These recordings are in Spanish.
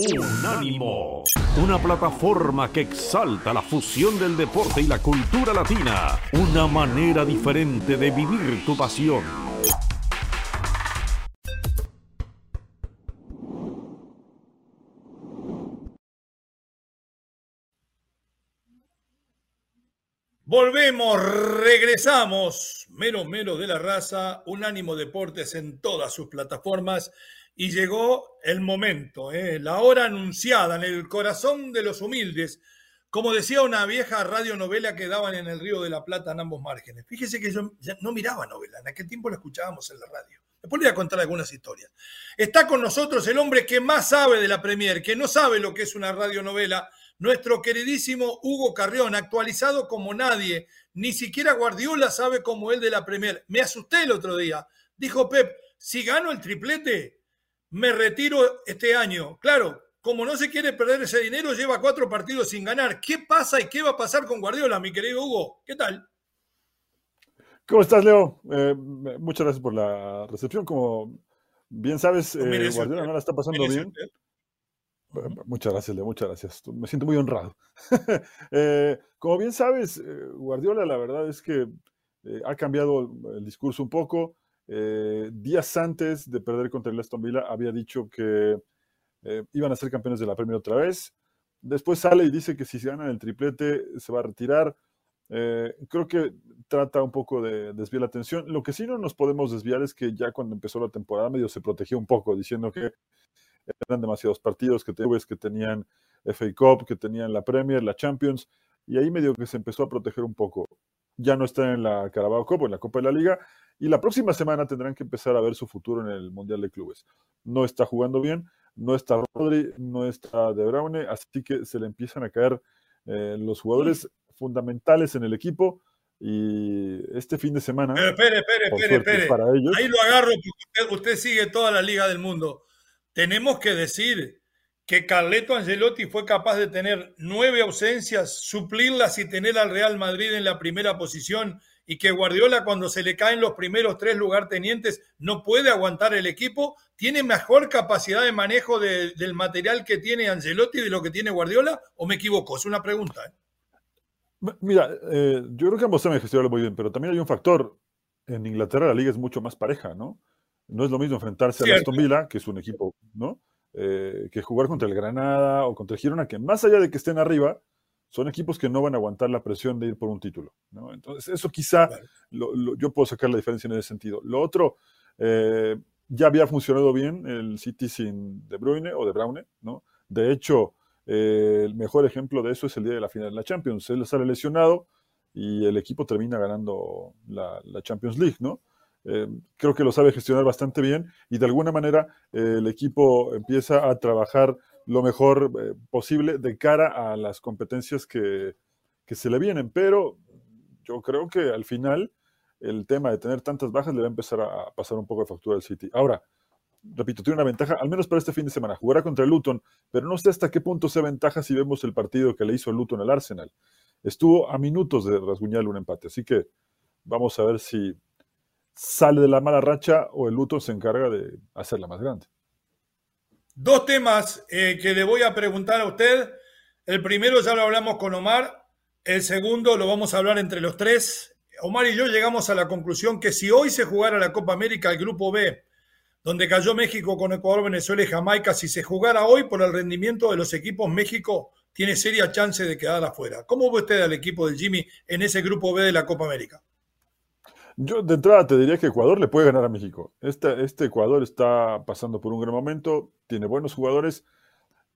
Unánimo, una plataforma que exalta la fusión del deporte y la cultura latina, una manera diferente de vivir tu pasión. Volvemos, regresamos. Mero, mero de la raza, Unánimo Deportes en todas sus plataformas. Y llegó el momento, ¿eh? la hora anunciada en el corazón de los humildes. Como decía una vieja radionovela que daban en el Río de la Plata en ambos márgenes. Fíjese que yo no miraba novela, en aquel tiempo la escuchábamos en la radio. Después le voy a contar algunas historias. Está con nosotros el hombre que más sabe de la Premier, que no sabe lo que es una radionovela, nuestro queridísimo Hugo Carrión, actualizado como nadie, ni siquiera Guardiola sabe como él de la Premier. Me asusté el otro día. Dijo Pep, si gano el triplete, me retiro este año. Claro, como no se quiere perder ese dinero, lleva cuatro partidos sin ganar. ¿Qué pasa y qué va a pasar con Guardiola, mi querido Hugo? ¿Qué tal? ¿Cómo estás, Leo? Eh, muchas gracias por la recepción. Como bien sabes, eh, Guardiola no la está pasando bien. Muchas gracias, Leo, muchas gracias. Me siento muy honrado. Eh, como bien sabes, eh, Guardiola la verdad es que eh, ha cambiado el discurso un poco. Días antes de perder contra el Aston Villa había dicho que iban a ser campeones de la Premier otra vez. Después sale y dice que si se ganan el triplete se va a retirar. creo que trata un poco de desviar la atención. Lo que sí no nos podemos desviar es que ya cuando empezó la temporada medio se protegió un poco, diciendo que eran demasiados partidos que, que tenían FA Cup, que tenían la Premier, la Champions, y ahí medio que se empezó a proteger un poco. Ya no está en la Carabao Cup, en la Copa de la Liga, y la próxima semana tendrán que empezar a ver su futuro en el Mundial de Clubes. No está jugando bien, no está Rodri, no está De Bruyne, así que se le empiezan a caer eh, los jugadores fundamentales en el equipo. Y este fin de semana. Pero espere, espere, espere, espere. Ahí lo agarro porque usted sigue toda la liga del mundo tenemos que decir que Carleto Angelotti fue capaz de tener nueve ausencias, suplirlas y tener al Real Madrid en la primera posición y que Guardiola cuando se le caen los primeros tres lugartenientes no puede aguantar el equipo, tiene mejor capacidad de manejo del material que tiene Angelotti de lo que tiene Guardiola o me equivoco, es una pregunta. ¿eh? Mira, eh, yo creo que ambos saben gestionarlo muy bien, pero también hay un factor, en Inglaterra la liga es mucho más pareja, ¿no? No es lo mismo enfrentarse a Aston Villa, que es un equipo, ¿no? Eh, que jugar contra el Granada o contra el Girona, que más allá de que estén arriba, son equipos que no van a aguantar la presión de ir por un título. ¿no? Entonces, eso quizá yo puedo sacar la diferencia en ese sentido. Lo otro, eh, ya había funcionado bien el City sin De Bruyne o De Bruyne, ¿no? De hecho, eh, el mejor ejemplo de eso es el día de la final de la Champions. Él sale lesionado y el equipo termina ganando la, la Champions League, ¿no? Eh, creo que lo sabe gestionar bastante bien y de alguna manera el equipo empieza a trabajar lo mejor eh, posible de cara a las competencias que, se le vienen. Pero yo creo que al final el tema de tener tantas bajas le va a empezar a pasar un poco de factura al City. Ahora, repito, tiene una ventaja, al menos para este fin de semana, jugará contra el Luton, pero no sé hasta qué punto sea ventaja si vemos el partido que le hizo el Luton al Arsenal. Estuvo a minutos de rasguñarle un empate, así que vamos a ver si sale de la mala racha o el luto se encarga de hacerla más grande. Dos temas eh, que le voy a preguntar a usted. El primero ya lo hablamos con Omar, el segundo lo vamos a hablar entre los tres. Omar y yo llegamos a la conclusión que si hoy se jugara la Copa América, el Grupo B, donde cayó México con Ecuador, Venezuela y Jamaica, si se jugara hoy por el rendimiento de los equipos, México tiene seria chance de quedar afuera. ¿Cómo ve usted al equipo del Jimmy en ese Grupo B de la Copa América? Yo de entrada te diría que Ecuador le puede ganar a México. Este, este Ecuador está pasando por un gran momento, tiene buenos jugadores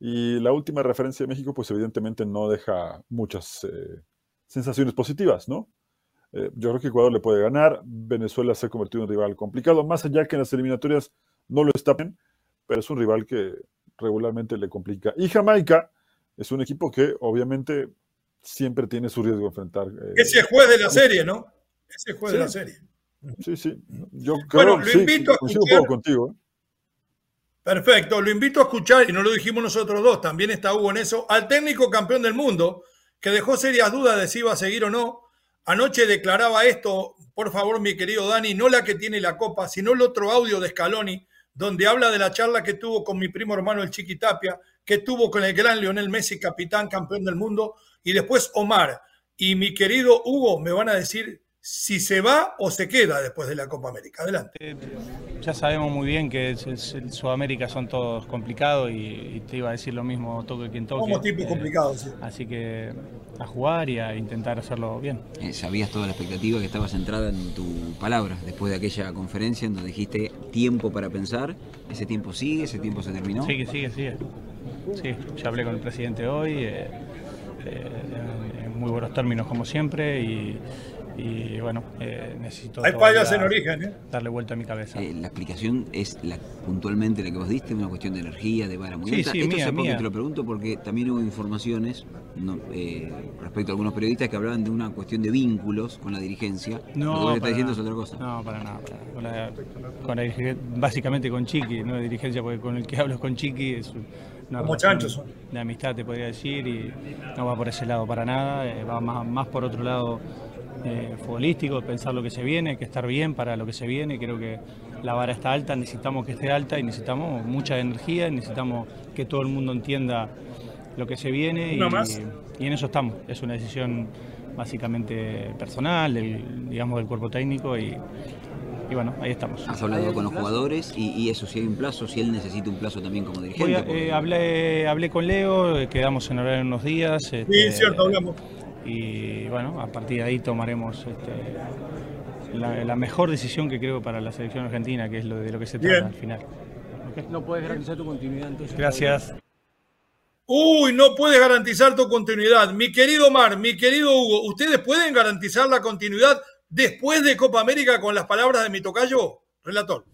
y la última referencia de México pues evidentemente no deja muchas eh, sensaciones positivas, ¿no? Eh, yo creo que Ecuador le puede ganar, Venezuela se ha convertido en un rival complicado, más allá que en las eliminatorias no lo estapen, pero es un rival que regularmente le complica. Y Jamaica es un equipo que obviamente siempre tiene su riesgo de enfrentar. Eh, Ese juez de la serie, ¿no? Ese juego de la serie. Sí, sí. Yo creo, bueno, lo invito a escuchar. contigo. ¿eh? Perfecto, lo invito a escuchar, y no lo dijimos nosotros dos, también está Hugo en eso, al técnico campeón del mundo, que dejó serias dudas de si iba a seguir o no. Anoche declaraba esto, por favor, mi querido Dani, no la que tiene la copa, sino el otro audio de Scaloni, donde habla de la charla que tuvo con mi primo hermano el Chiquitapia, que tuvo con el gran Lionel Messi, capitán, campeón del mundo, y después Omar y mi querido Hugo me van a decir si se va o se queda después de la Copa América. Adelante. Eh, ya sabemos muy bien que el, Sudamérica son todos complicados y, te iba a decir lo mismo toque quien toque. Como tipos complicados, sí. Así que a jugar y a intentar hacerlo bien. Eh, sabías toda la expectativa que estaba centrada en tu palabra después de aquella conferencia en donde dijiste tiempo para pensar. ¿Ese tiempo sigue? ¿Ese tiempo se terminó? Sigue, sigue, sigue. Sí, ya hablé con el presidente hoy. Eh, en muy buenos términos como siempre y, y bueno, eh, necesito Hay fallas en origen, ¿eh? darle vuelta a mi cabeza. Eh, la explicación es la, puntualmente la que vos diste, una cuestión de energía, de vara muy sí, Sí, Esto mía, porque te lo pregunto porque también hubo informaciones respecto a algunos periodistas que hablaban de una cuestión de vínculos con la dirigencia. No, lo que vos estás diciendo es otra cosa. No, para nada. Con la, con la, básicamente con Chiqui, no de dirigencia, porque con el que hablo es con Chiqui. Es una Como De amistad, te podría decir, y no va por ese lado para nada, va más, más por otro lado eh, futbolístico, pensar lo que se viene, que estar bien para lo que se viene. Creo que la vara está alta, necesitamos que esté alta y necesitamos mucha energía, necesitamos que todo el mundo entienda lo que se viene y, en eso estamos. Es una decisión básicamente personal, del, digamos, del cuerpo técnico y, bueno, ahí estamos. ¿Has hablado con los jugadores y, eso, si hay un plazo, si él necesita un plazo también como dirigente? Eh, hablé, hablé con Leo, quedamos en hablar en unos días. sí, este, cierto, hablamos y bueno, a partir de ahí tomaremos este, la, mejor decisión que creo para la selección argentina, que es lo de lo que se trata al final. No puedes garantizar tu continuidad entonces. Gracias. Uy, no puedes garantizar tu continuidad. Mi querido Mar, mi querido Hugo, ¿ustedes pueden garantizar la continuidad después de Copa América con las palabras de mi tocayo? Relator.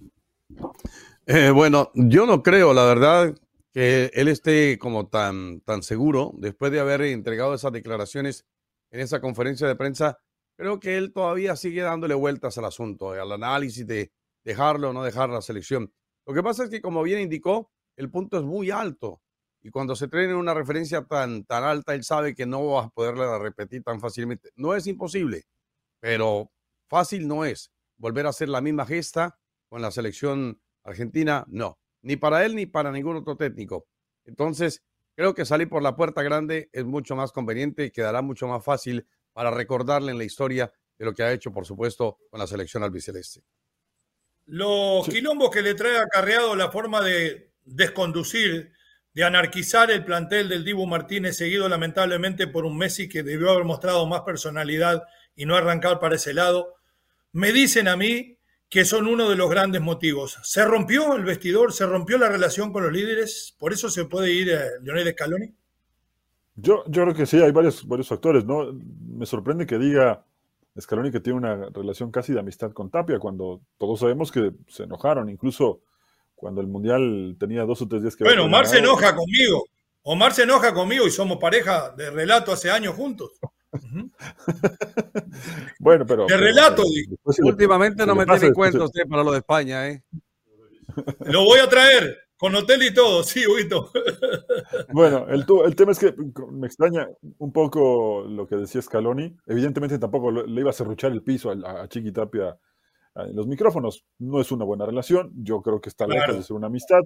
Eh, bueno, yo no creo, la verdad, que él esté como tan, tan seguro después de haber entregado esas declaraciones en esa conferencia de prensa, creo que él todavía sigue dándole vueltas al asunto, al análisis de dejarlo o no dejar la selección. Lo que pasa es que, como bien indicó, el punto es muy alto. Y cuando se trae una referencia tan, tan alta, él sabe que no va a poderla repetir tan fácilmente. No es imposible, pero fácil no es. Volver a hacer la misma gesta con la selección argentina, no. Ni para él ni para ningún otro técnico. Entonces, Creo que salir por la puerta grande es mucho más conveniente y quedará mucho más fácil para recordarle en la historia de lo que ha hecho, por supuesto, con la selección albiceleste. Los quilombos que le trae acarreado la forma de desconducir, de anarquizar el plantel del Dibu Martínez, seguido lamentablemente por un Messi que debió haber mostrado más personalidad y no arrancar para ese lado, me dicen a mí que son uno de los grandes motivos. ¿Se rompió el vestidor? ¿Se rompió la relación con los líderes? ¿Por eso se puede ir a eh, Lionel Scaloni? Yo, yo creo que sí, hay varios, varios factores, ¿no? Me sorprende que diga Scaloni que tiene una relación casi de amistad con Tapia, cuando todos sabemos que se enojaron, incluso cuando el Mundial tenía dos o tres días que... Bueno, Omar se enoja conmigo. Omar se enoja conmigo y somos pareja de relato hace años juntos. bueno, pero. De relato, Últimamente no me tiene cuenta usted para lo de España, ¿eh? Lo voy a traer, con hotel y todo, sí, Huito. bueno, el, el, tema es que me extraña un poco lo que decía Scaloni. Evidentemente tampoco le iba a cerruchar el piso a, a Chiqui Tapia en los micrófonos. No es una buena relación. Yo creo que está lejos de ser una amistad,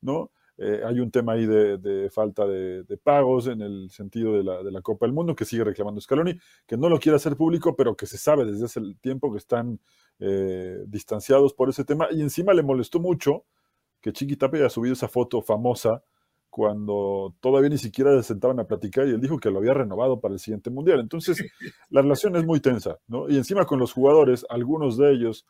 ¿no? Eh, hay un tema ahí de, falta de, pagos en el sentido de la, Copa del Mundo que sigue reclamando Scaloni, que no lo quiere hacer público, pero que se sabe desde hace el tiempo que están eh, distanciados por ese tema. Y encima le molestó mucho que Chiqui haya subido esa foto famosa cuando todavía ni siquiera se sentaban a platicar y él dijo que lo había renovado para el siguiente mundial. Entonces, la relación es muy tensa, ¿no? Y encima con los jugadores, algunos de ellos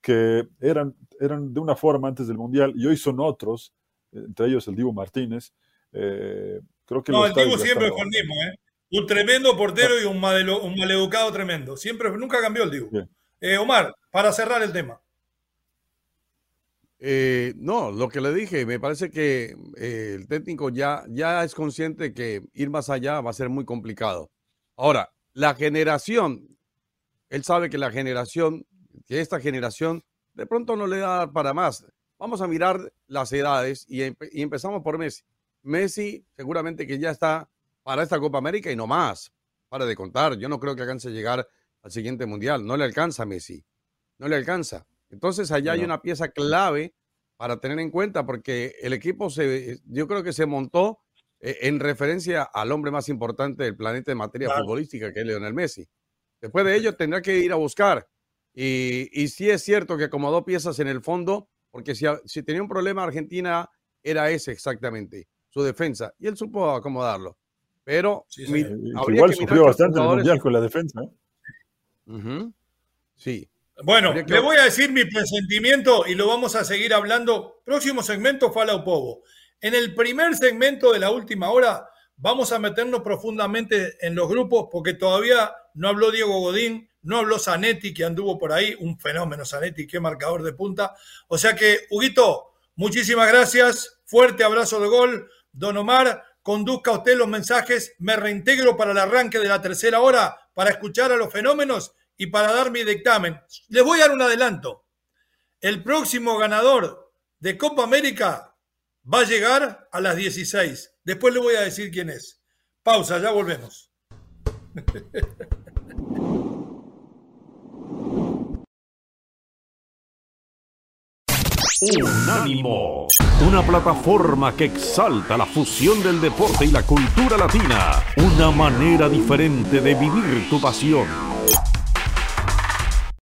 que eran, eran de una forma antes del mundial y hoy son otros, entre ellos el Divo Martínez. Eh, creo que no, el Divo siempre fue el mismo, ¿eh? Un tremendo portero y un, un maleducado tremendo. Siempre, nunca cambió el Divo. Eh, Omar, para cerrar el tema. No, lo que le dije, me parece que el técnico ya, ya es consciente que ir más allá va a ser muy complicado. Ahora, la generación, él sabe que la generación, que esta generación de pronto no le da para más. Vamos a mirar las edades y, empezamos por Messi. Messi seguramente que ya está para esta Copa América y no más. Para de contar, yo no creo que alcance a llegar al siguiente mundial. No le alcanza a Messi. No le alcanza. Entonces allá hay una pieza clave para tener en cuenta, porque el equipo se, yo creo que se montó eh, en referencia al hombre más importante del planeta en materia futbolística, que es Leonel Messi. Después de ello tendrá que ir a buscar. Y, y sí es cierto que acomodó piezas en el fondo, porque si, si tenía un problema Argentina, era ese exactamente, su defensa. Y él supo acomodarlo. Pero igual sufrió bastante el mundial con la defensa. Sí. Bueno, le voy a decir mi presentimiento y lo vamos a seguir hablando. Próximo segmento, Fala Povo. En el primer segmento de la última hora, vamos a meternos profundamente en los grupos porque todavía no habló Diego Godín, no habló Zanetti, que anduvo por ahí, un fenómeno Zanetti, qué marcador de punta. O sea que, Huguito, muchísimas gracias, fuerte abrazo de gol. Don Omar, conduzca usted los mensajes, me reintegro para el arranque de la tercera hora para escuchar a los fenómenos y para dar mi dictamen. Les voy a dar un adelanto. El próximo ganador de Copa América va a llegar a las 16. Después le voy a decir quién es. Pausa, ya volvemos. Unánimo, una plataforma que exalta la fusión del deporte y la cultura latina, una manera diferente de vivir tu pasión.